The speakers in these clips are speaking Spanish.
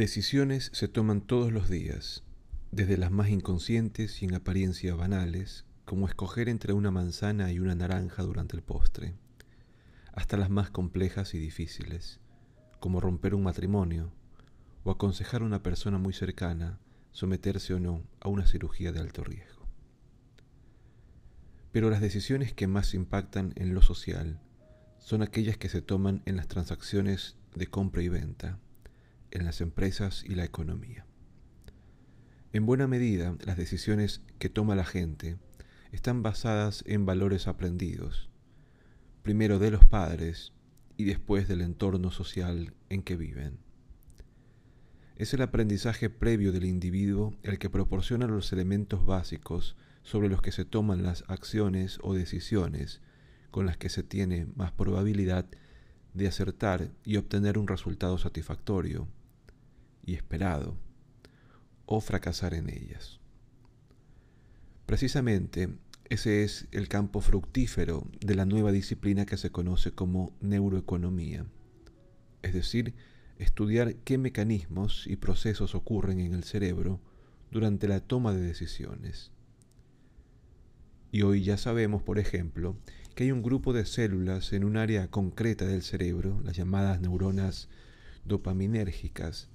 Decisiones se toman todos los días, desde las más inconscientes y en apariencia banales, como escoger entre una manzana y una naranja durante el postre, hasta las más complejas y difíciles, como romper un matrimonio o aconsejar a una persona muy cercana someterse o no a una cirugía de alto riesgo. Pero las decisiones que más impactan en lo social son aquellas que se toman en las transacciones de compra y venta, en las empresas y la economía. En buena medida, las decisiones que toma la gente están basadas en valores aprendidos, primero de los padres y después del entorno social en que viven. Es el aprendizaje previo del individuo el que proporciona los elementos básicos sobre los que se toman las acciones o decisiones con las que se tiene más probabilidad de acertar y obtener un resultado satisfactorio y esperado, o fracasar en ellas. Precisamente ese es el campo fructífero de la nueva disciplina que se conoce como neuroeconomía, es decir, estudiar qué mecanismos y procesos ocurren en el cerebro durante la toma de decisiones. Y hoy ya sabemos, por ejemplo, que hay un grupo de células en un área concreta del cerebro, las llamadas neuronas dopaminérgicas,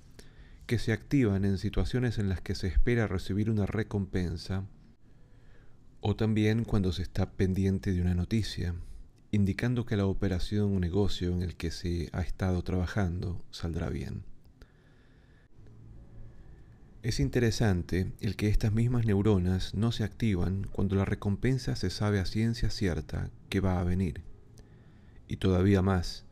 que se activan en situaciones en las que se espera recibir una recompensa o también cuando se está pendiente de una noticia, indicando que la operación o negocio en el que se ha estado trabajando saldrá bien. Es interesante el que estas mismas neuronas no se activan cuando la recompensa se sabe a ciencia cierta que va a venir. Y todavía más,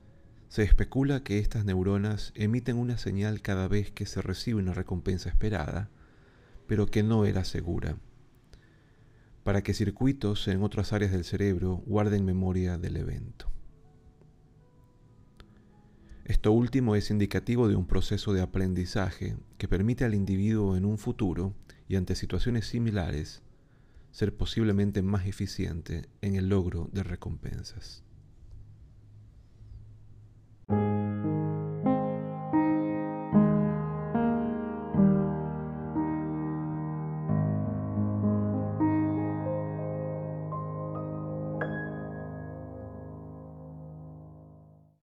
se especula que estas neuronas emiten una señal cada vez que se recibe una recompensa esperada, pero que no era segura para que circuitos en otras áreas del cerebro guarden memoria del evento. Esto último es indicativo de un proceso de aprendizaje que permite al individuo en un futuro y ante situaciones similares ser posiblemente más eficiente en el logro de recompensas.